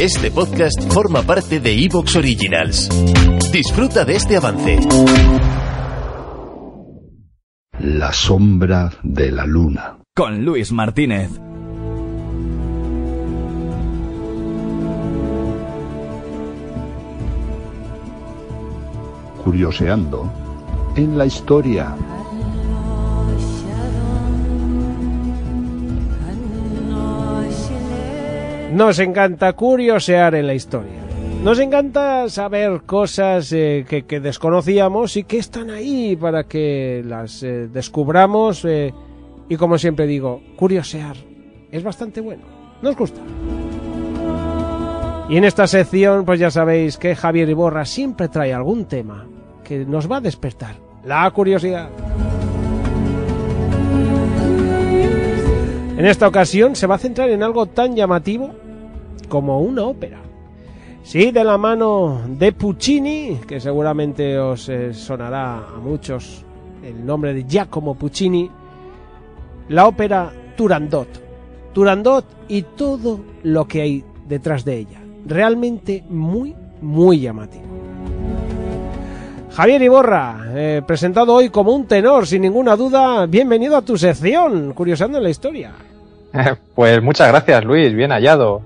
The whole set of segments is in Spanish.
Este podcast forma parte de Evox Originals. Disfruta de este avance. La sombra de la luna. Con Luis Martínez. Curioseando en la historia. Nos encanta curiosear en la historia. Nos encanta saber cosas eh, que, desconocíamos y que están ahí para que las eh, descubramos. eh, y como siempre digo, curiosear es bastante bueno. Nos gusta. Y en esta sección, pues ya sabéis que Javier Iborra siempre trae algún tema que nos va a despertar la curiosidad. En esta ocasión se va a centrar en algo tan llamativo como una ópera. Sí, de la mano de Puccini, que seguramente os eh, sonará a muchos el nombre de Giacomo Puccini, la ópera Turandot. Turandot y todo lo que hay detrás de ella. Realmente muy, muy llamativo. Javier Iborra, eh, presentado hoy como un tenor, sin ninguna duda, bienvenido a tu sección, curiosando en la historia. Pues muchas gracias, Luis, bien hallado.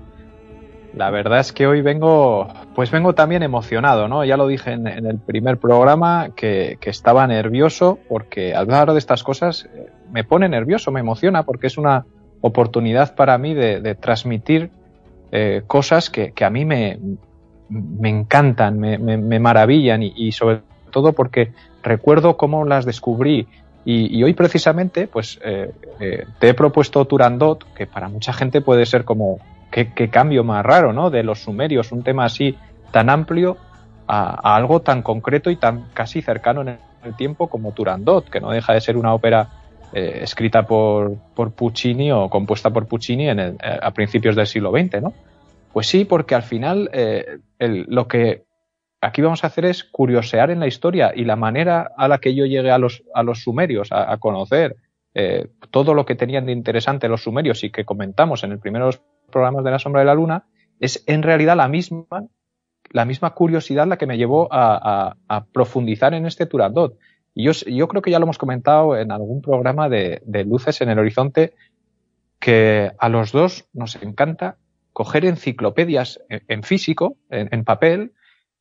La verdad es que hoy vengo, pues vengo también emocionado, ¿no? Ya lo dije en, el primer programa que, estaba nervioso porque hablar de estas cosas eh, me pone nervioso, me emociona porque es una oportunidad para mí de, transmitir eh, cosas que, a mí me, encantan, me, me, me maravillan y, sobre todo porque recuerdo cómo las descubrí y, hoy precisamente pues eh, te he propuesto Turandot, que para mucha gente puede ser como qué, cambio más raro, ¿no? De los sumerios, un tema así tan amplio a, algo tan concreto y tan casi cercano en el tiempo como Turandot, que no deja de ser una ópera eh, escrita por, por, Puccini o compuesta por Puccini en el, eh, a principios del siglo XX, ¿no? Pues sí, porque al final eh, lo que aquí vamos a hacer es curiosear en la historia y la manera a la que yo llegué a los, a los sumerios, a, conocer todo lo que tenían de interesante los sumerios y que comentamos en el primeros programas de la sombra de la luna, es en realidad la misma, la misma curiosidad la que me llevó a, profundizar en este Turandot. Y yo, creo que ya lo hemos comentado en algún programa de, Luces en el Horizonte, que a los dos nos encanta coger enciclopedias en, físico, en, papel,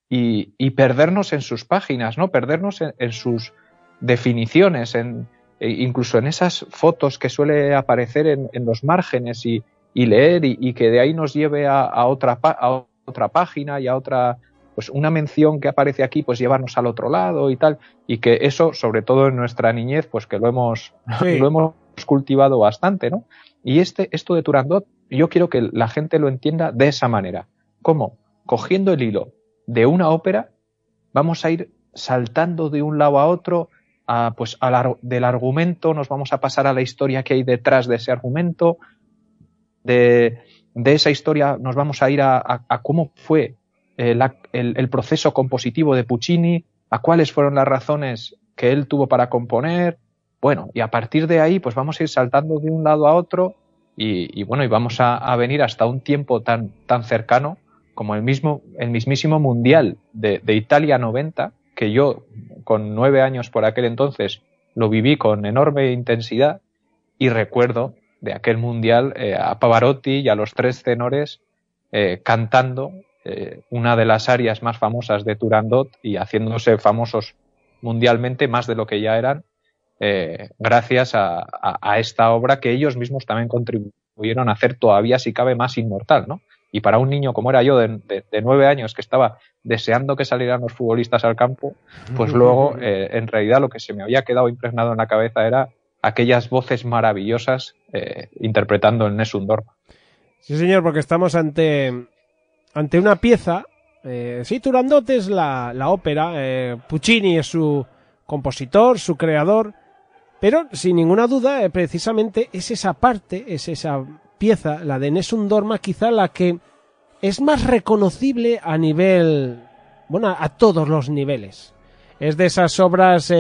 y, perdernos en sus páginas, ¿no? Perdernos en, en sus definiciones, en, e incluso en esas fotos que suele aparecer en, en los márgenes y, y leer y, y, que de ahí nos lleve a, a, otra, a otra página y a otra, pues una mención que aparece aquí, pues llevarnos al otro lado y tal, y que eso, sobre todo en nuestra niñez, pues que lo hemos, sí. lo hemos cultivado bastante, ¿no? Y este, esto de Turandot, yo quiero que la gente lo entienda de esa manera. ¿Cómo? Cogiendo el hilo de una ópera, vamos a ir saltando de un lado a otro, a, pues del argumento, nos vamos a pasar a la historia que hay detrás de ese argumento, de, de esa historia nos vamos a ir a, a, cómo fue eh, la, el, el, proceso compositivo de Puccini, a cuáles fueron las razones que él tuvo para componer. Bueno, y a partir de ahí, pues vamos a ir saltando de un lado a otro y, y bueno, y vamos a, a, venir hasta un tiempo tan, tan cercano como el mismo, el mismísimo Mundial de, de Italia 90, que yo, con nueve años por aquel entonces, lo viví con enorme intensidad y recuerdo de aquel mundial eh, a Pavarotti y a los tres tenores eh, cantando eh, una de las áreas más famosas de Turandot y haciéndose famosos mundialmente más de lo que ya eran gracias a, a, a, esta obra que ellos mismos también contribuyeron a hacer todavía si cabe más inmortal, ¿no? Y para un niño como era yo de, de, de nueve años que estaba deseando que salieran los futbolistas al campo, pues luego en realidad lo que se me había quedado impregnado en la cabeza era aquellas voces maravillosas eh, interpretando el Nessun Dorma. Sí, señor, porque estamos ante, ante una pieza. Eh, sí, Turandot es la, la ópera, eh, Puccini es su compositor, su creador, pero sin ninguna duda, precisamente es esa parte, es esa pieza, la de Nessun Dorma, quizá la que es más reconocible a nivel, bueno, a todos los niveles. Es de esas obras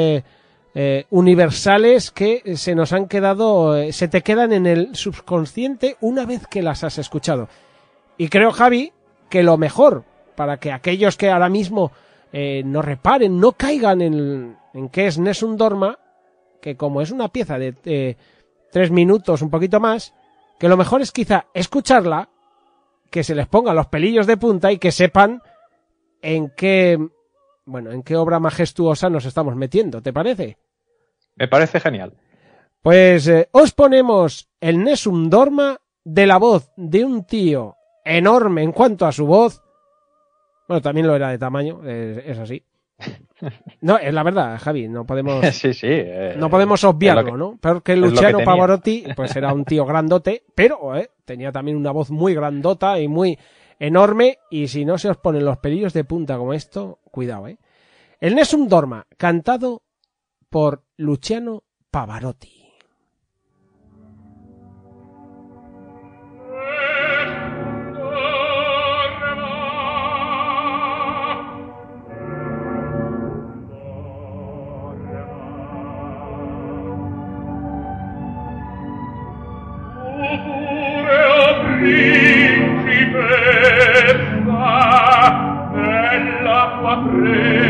eh, universales que se nos han quedado, eh, se te quedan en el subconsciente una vez que las has escuchado. Y creo, Javi, que lo mejor, para que aquellos que ahora mismo eh, no reparen, no caigan en, en qué es Nessun Dorma, que como es una pieza de eh, tres minutos, un poquito más, que lo mejor es quizá escucharla, que se les pongan los pelillos de punta y que sepan en qué, bueno, en qué obra majestuosa nos estamos metiendo, ¿te parece? Me parece genial. Pues eh, os ponemos el Nessun Dorma de la voz de un tío enorme en cuanto a su voz. Bueno, también lo era de tamaño, es, es así. No, es la verdad, Javi, no podemos, Sí, sí. eh, no podemos obviarlo, que- ¿no? Peor que Luciano. Pavarotti, pues era un tío grandote, pero eh, tenía también una voz muy grandota y muy enorme, y si no se os ponen los pelillos de punta como esto, cuidado, ¿eh? El Nessun Dorma, cantado por Luciano Pavarotti. Amen.